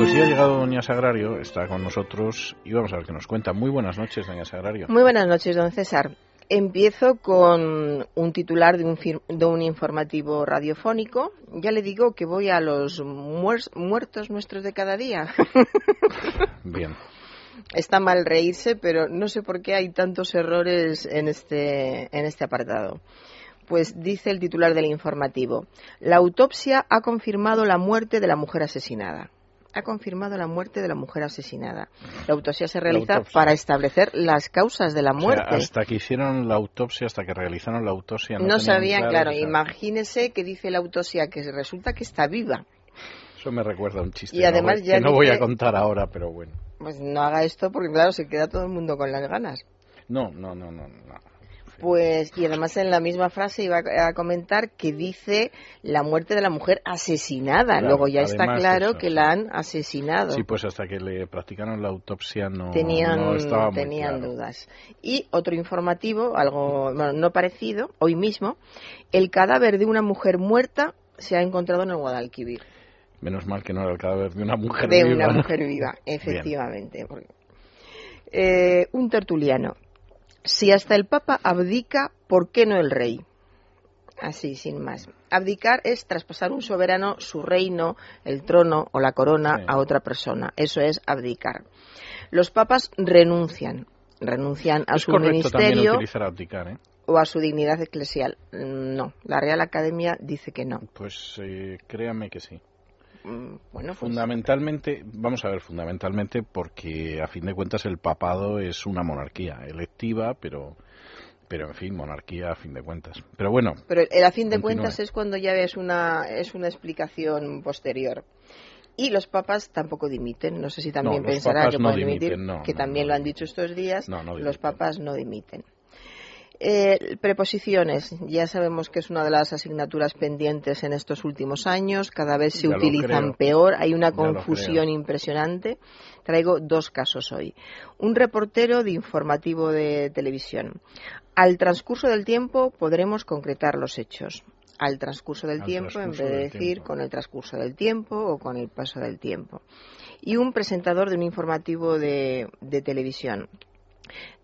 Pues ya ha llegado Doña Sagrario, está con nosotros y vamos a ver qué nos cuenta. Muy buenas noches, Doña Sagrario. Muy buenas noches, don César. Empiezo con un titular de un, de un informativo radiofónico. Ya le digo que voy a los muertos nuestros de cada día. Bien. Está mal reírse, pero no sé por qué hay tantos errores en este, en este apartado. Pues dice el titular del informativo, la autopsia ha confirmado la muerte de la mujer asesinada ha confirmado la muerte de la mujer asesinada. La autopsia se realiza para establecer las causas de la muerte. hasta que hicieron la autopsia, hasta que realizaron la autopsia. No, sabían, claro. Imagínese que dice la autopsia que resulta que está viva. Eso me recuerda a un chiste y además que no voy a contar ahora, pero bueno. Pues no haga esto porque, claro, se queda todo el mundo con las ganas. No, no, no, no. no. Pues, y además en la misma frase iba a comentar que dice la muerte de la mujer asesinada. Luego ya está claro que la han asesinado. Sí, pues hasta que le practicaron la autopsia no, tenían, estaba muy tenían dudas. Y otro informativo, algo no parecido, hoy mismo, el cadáver de una mujer muerta se ha encontrado en el Guadalquivir. Menos mal que no era el cadáver de una mujer viva. De una mujer viva, efectivamente. Eh, un tertuliano. Si hasta el Papa abdica, ¿por qué no el rey? Así, sin más. Abdicar es traspasar un soberano su reino, el trono o la corona a otra persona. Eso es abdicar. Los papas renuncian, renuncian a su ministerio abdicar, ¿eh? o a su dignidad eclesial. No, la Real Academia dice que no. Pues eh, créame que sí. Mm, bueno, pues fundamentalmente, vamos a ver, fundamentalmente porque a fin de cuentas el papado es una monarquía electiva, pero pero en fin, monarquía a fin de cuentas. Pero bueno. Pero el a fin de cuentas es cuando ya es una es una explicación posterior. Y los papas tampoco dimiten. No sé si también pensará que pueden dimitir, que también lo han dicho estos días. los papas no dimiten. Eh, preposiciones, ya sabemos que es una de las asignaturas pendientes en estos últimos años, cada vez se utilizan peor, hay una confusión impresionante. Traigo dos casos hoy. Un reportero de informativo de televisión. Al transcurso del tiempo podremos concretar los hechos. Al transcurso del tiempo, en vez de decir con el transcurso del tiempo o con el paso del tiempo. Y un presentador de un informativo de televisión.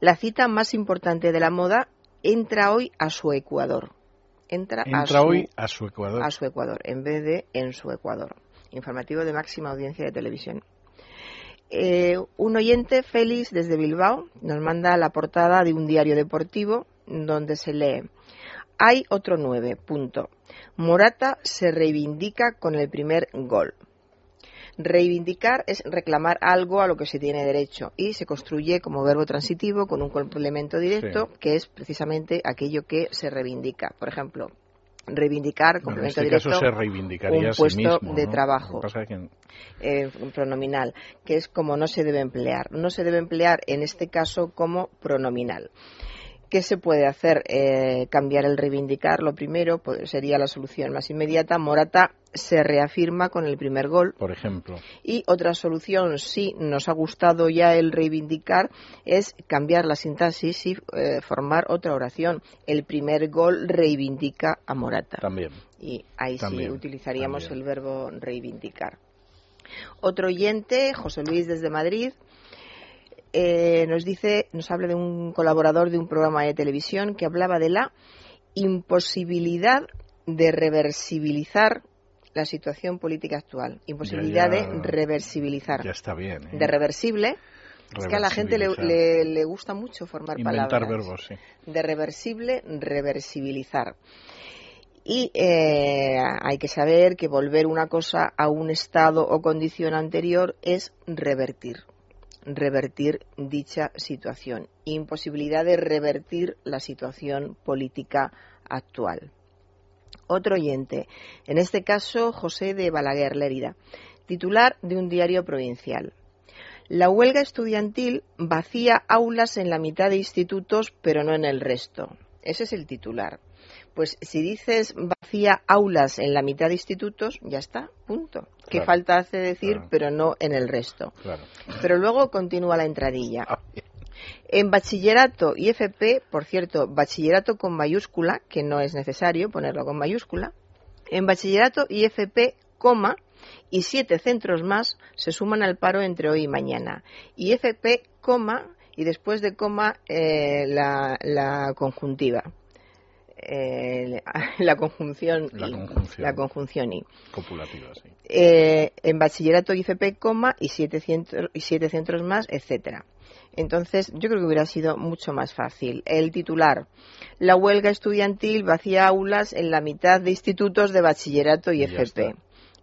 La cita más importante de la moda entra hoy a su Ecuador. Entra, a su, hoy a su Ecuador. A su Ecuador, en vez de en su Ecuador. Informativo de máxima audiencia de televisión. Eh, un oyente, Félix, desde Bilbao, nos manda la portada de un diario deportivo donde se lee Hay otro nueve, punto. Morata se reivindica con el primer gol. Reivindicar es reclamar algo a lo que se tiene derecho y se construye como verbo transitivo con un complemento directo que es precisamente aquello que se reivindica. Por ejemplo, reivindicar complemento en este caso se reivindicaría un puesto de trabajo eh, pronominal que es como no se debe emplear. No se debe emplear en este caso como pronominal ¿Qué se puede hacer? Eh, cambiar el reivindicar, lo primero, pues, sería la solución más inmediata. Morata se reafirma con el primer gol. Por ejemplo. Y otra solución, si nos ha gustado ya el reivindicar, es cambiar la sintaxis y eh, formar otra oración. El primer gol reivindica a Morata. También. Y ahí sí utilizaríamos el verbo reivindicar. Otro oyente, José Luis desde Madrid, eh, nos dice, nos habla de un colaborador de un programa de televisión que hablaba de la imposibilidad de reversibilizar la situación política actual. Imposibilidad de reversibilizar. Ya está bien. ¿eh? De reversible. Es que a la gente le, gusta mucho formar Inventar verbos, sí. De reversible, reversibilizar. Y eh, hay que saber que volver una cosa a un estado o condición anterior es revertir revertir dicha situación. Imposibilidad de revertir la situación política actual. Otro oyente, en este caso José de Balaguer Lérida, titular de un diario provincial. La huelga estudiantil vacía aulas en la mitad de institutos, pero no en el resto. Ese es el titular. Pues si dices vacía aulas en la mitad de institutos, ya está, punto. Que falta hace decir, pero no en el resto. Pero luego continúa la entradilla. Ah, en bachillerato y FP, por cierto, bachillerato con mayúscula, que no es necesario ponerlo con mayúscula. En bachillerato y FP, coma, y siete centros más se suman al paro entre hoy y mañana. Y FP, coma, y después de coma eh, la, conjuntiva. Eh, la conjunción la conjunción, la conjunción y copulativa sí. Eh, en bachillerato IFP coma y siete, centros, y siete centros más etcétera entonces, yo creo que hubiera sido mucho más fácil. El titular, la huelga estudiantil vacía aulas en la mitad de institutos de bachillerato y FP.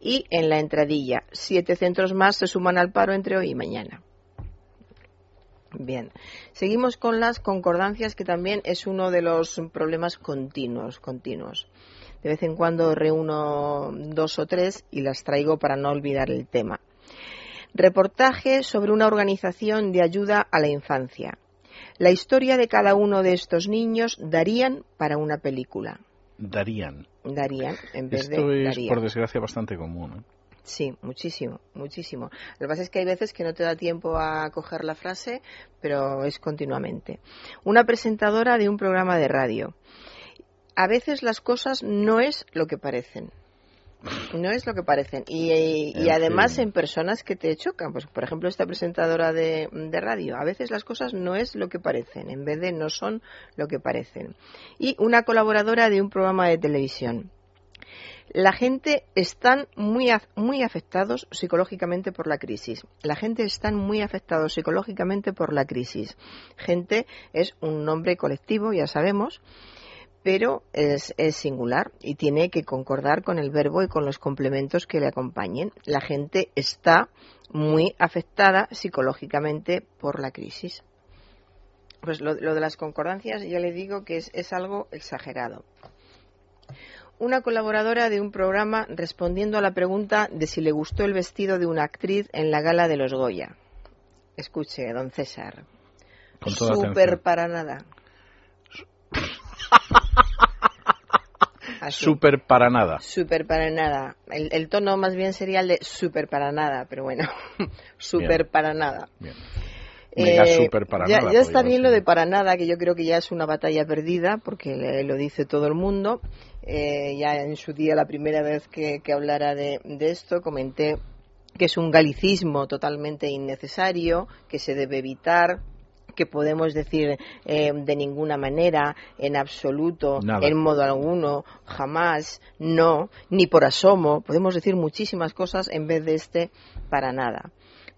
Y en la entradilla, siete centros más se suman al paro entre hoy y mañana. Bien, seguimos con las concordancias, que también es uno de los problemas continuos, continuos. De vez en cuando reúno dos o tres y las traigo para no olvidar el tema. Reportaje sobre una organización de ayuda a la infancia. La historia de cada uno de estos niños darían para una película. Darían. Darían, en vez Esto de. es, por desgracia, bastante común. ¿eh? Sí, muchísimo, muchísimo. Lo que pasa es que hay veces que no te da tiempo a coger la frase, pero es continuamente. Una presentadora de un programa de radio. A veces las cosas no es lo que parecen. No es lo que parecen. Y, además en personas que te chocan. Pues, por ejemplo, esta presentadora de, radio. A veces las cosas no es lo que parecen. En vez de no son lo que parecen. Y una colaboradora de un programa de televisión. La gente están muy, muy afectados psicológicamente por la crisis. La gente están muy afectados psicológicamente por la crisis. Gente es un nombre colectivo, ya sabemos pero es, singular y tiene que concordar con el verbo y con los complementos que le acompañen. La gente está muy afectada psicológicamente por la crisis. Pues lo, de las concordancias ya le digo que es algo exagerado. Una colaboradora de un programa respondiendo a la pregunta de si le gustó el vestido de una actriz en la gala de los Goya. Escuche, don César. Súper para nada. Súper para nada. Súper para nada. El, tono más bien sería el de súper para nada, pero bueno, súper para nada. Bien. Mega eh, super para ya, nada. Ya está bien lo de para nada, que yo creo que ya es una batalla perdida, porque lo dice todo el mundo. Eh, ya en su día, la primera vez que, hablara de, de esto, comenté que es un galicismo totalmente innecesario, que se debe evitar, que podemos decir eh, de ninguna manera, en absoluto, en modo alguno, jamás, no, ni por asomo. Podemos decir muchísimas cosas en vez de este para nada.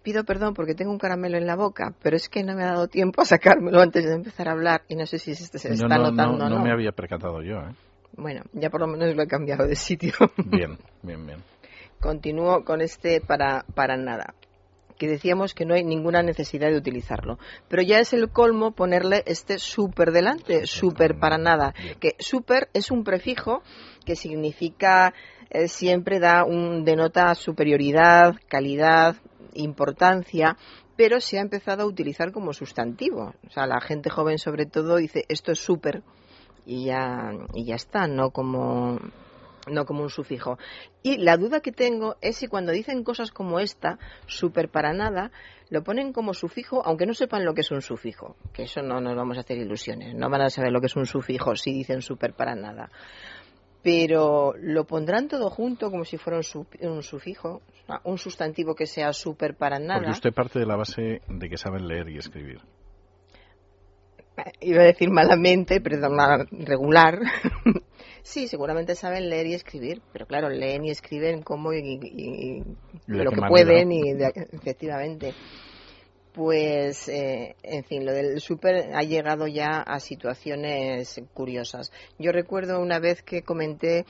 Pido perdón porque tengo un caramelo en la boca, pero es que no me ha dado tiempo a sacármelo antes de empezar a hablar y no sé si este se está notando no, no. No me había percatado yo, ¿eh? Bueno, ya por lo menos lo he cambiado de sitio. Bien, bien, bien. Continúo con este para, para nada que decíamos que no hay ninguna necesidad de utilizarlo. Pero ya es el colmo ponerle este super delante, super para nada. Que super es un prefijo que significa eh, siempre da un denota superioridad, calidad, importancia, pero se ha empezado a utilizar como sustantivo. O sea, la gente joven sobre todo dice esto es super y ya y ya está, no como no como un sufijo. Y la duda que tengo es si cuando dicen cosas como esta, súper para nada, lo ponen como sufijo, aunque no sepan lo que es un sufijo, que eso no nos vamos a hacer ilusiones, no van a saber lo que es un sufijo si dicen súper para nada. Pero lo pondrán todo junto como si fuera un, sufijo, un sustantivo que sea súper para nada. Porque usted parte de la base de que saben leer y escribir iba a decir malamente, perdón, regular, Sí, seguramente saben leer y escribir, pero claro, leen y escriben como y, lo que pueden y efectivamente. Pues, eh, en fin, lo del súper ha llegado ya a situaciones curiosas. Yo recuerdo una vez que comenté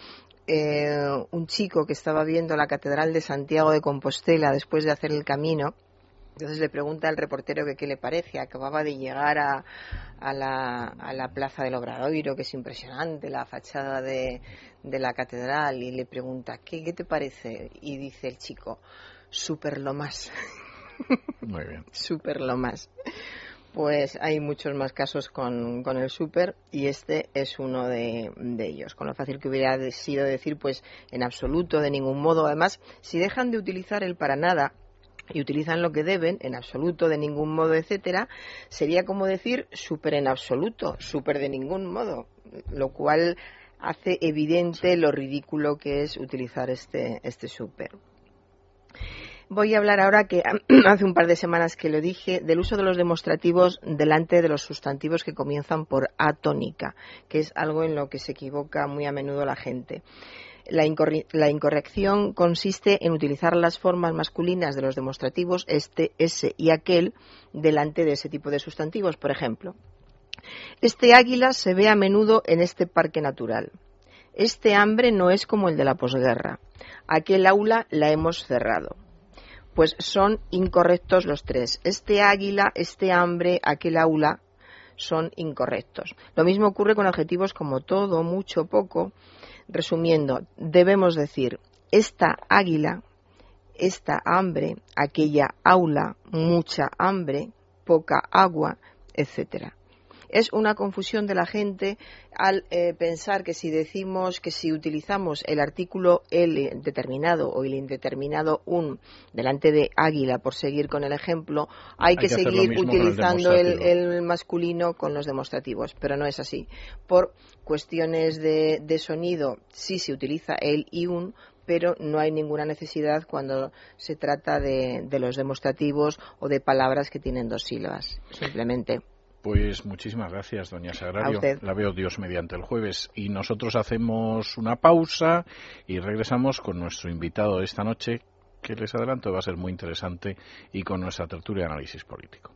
eh, un chico que estaba viendo la Catedral de Santiago de Compostela después de hacer el camino entonces le pregunta al reportero que qué le parece. Acababa de llegar a, la, plaza del Obradoiro, que es impresionante, la fachada de, de la catedral, y le pregunta, ¿qué, ¿qué te parece? Y dice el chico, súper lo más. Muy bien. súper lo más. Pues hay muchos más casos con, con el súper y este es uno de, de, ellos. Con lo fácil que hubiera sido decir, pues en absoluto, de ningún modo. Además, si dejan de utilizar el para nada, y utilizan lo que deben, en absoluto, de ningún modo, etcétera, sería como decir súper en absoluto, súper de ningún modo, lo cual hace evidente lo ridículo que es utilizar este, este súper. Voy a hablar ahora, que hace un par de semanas que lo dije, del uso de los demostrativos delante de los sustantivos que comienzan por atónica, que es algo en lo que se equivoca muy a menudo la gente. La, incorrección consiste en utilizar las formas masculinas de los demostrativos este, ese y aquel delante de ese tipo de sustantivos. Por ejemplo, este águila se ve a menudo en este parque natural. Este hambre no es como el de la posguerra. Aquel aula la hemos cerrado pues son incorrectos los tres. Este águila, este hambre, aquel aula son incorrectos. Lo mismo ocurre con adjetivos como todo, mucho, poco. Resumiendo, debemos decir esta águila, esta hambre, aquella aula, mucha hambre, poca agua, etcétera es una confusión de la gente al eh, pensar que si decimos que si utilizamos el artículo el determinado o el indeterminado un delante de águila por seguir con el ejemplo hay, que, seguir utilizando el, masculino con los demostrativos pero no es así. Por cuestiones de, sonido sí se utiliza el y un pero no hay ninguna necesidad cuando se trata de, de los demostrativos o de palabras que tienen dos sílabas simplemente pues muchísimas gracias, doña Sagrario. La veo Dios mediante el jueves. Y nosotros hacemos una pausa y regresamos con nuestro invitado de esta noche, que les adelanto va a ser muy interesante, y con nuestra tertulia de análisis político.